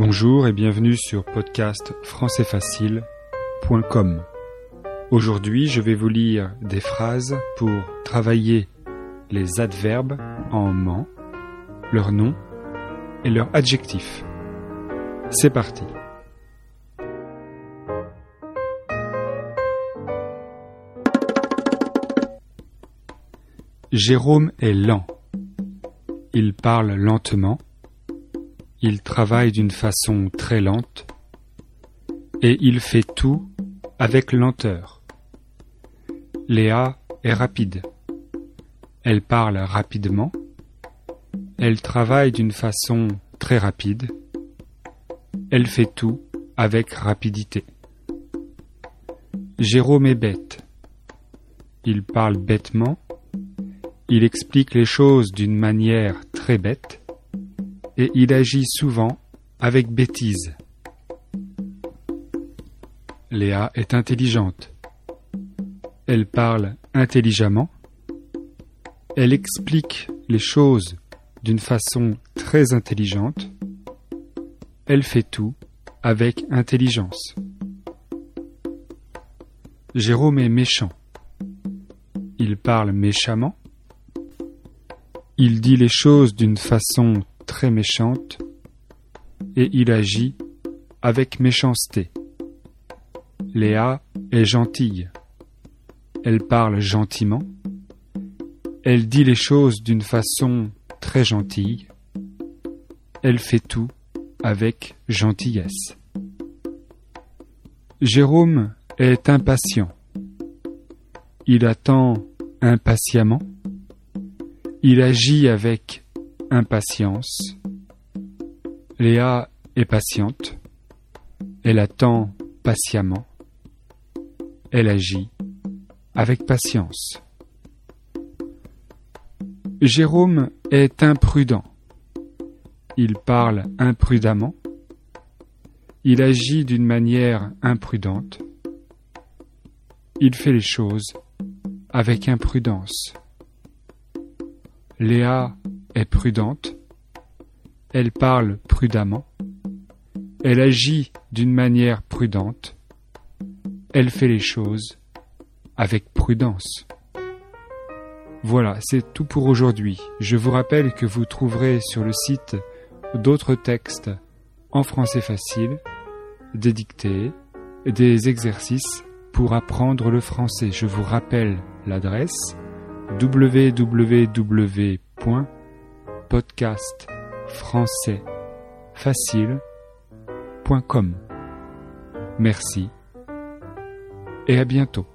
Bonjour et bienvenue sur podcast françaisfacile.com. Aujourd'hui, je vais vous lire des phrases pour travailler les adverbes en ment, leur nom et leur adjectif. C'est parti. Jérôme est lent. Il parle lentement. Il travaille d'une façon très lente. Et il fait tout avec lenteur. Léa est rapide. Elle parle rapidement. Elle travaille d'une façon très rapide. Elle fait tout avec rapidité. Jérôme est bête. Il parle bêtement il explique les choses d'une manière très bête et il agit souvent avec bêtise. Léa est intelligente. Elle parle intelligemment. Elle explique les choses d'une façon très intelligente. Elle fait tout avec intelligence. Jérôme est méchant. Il parle méchamment. Il dit les choses d'une façon très méchante et il agit avec méchanceté. Léa est gentille. Elle parle gentiment. Elle dit les choses d'une façon très gentille. Elle fait tout avec gentillesse. Jérôme est impatient. Il attend impatiemment. Il agit avec impatience. Léa est patiente. Elle attend patiemment. Elle agit avec patience. Jérôme est imprudent. Il parle imprudemment. Il agit d'une manière imprudente. Il fait les choses avec imprudence. Léa est prudente, elle parle prudemment, elle agit d'une manière prudente, elle fait les choses avec prudence. Voilà, c'est tout pour aujourd'hui. Je vous rappelle que vous trouverez sur le site d'autres textes en français facile, des dictées, des exercices pour apprendre le français. Je vous rappelle l'adresse www.podcastfrançaisfacile.com. Merci et à bientôt.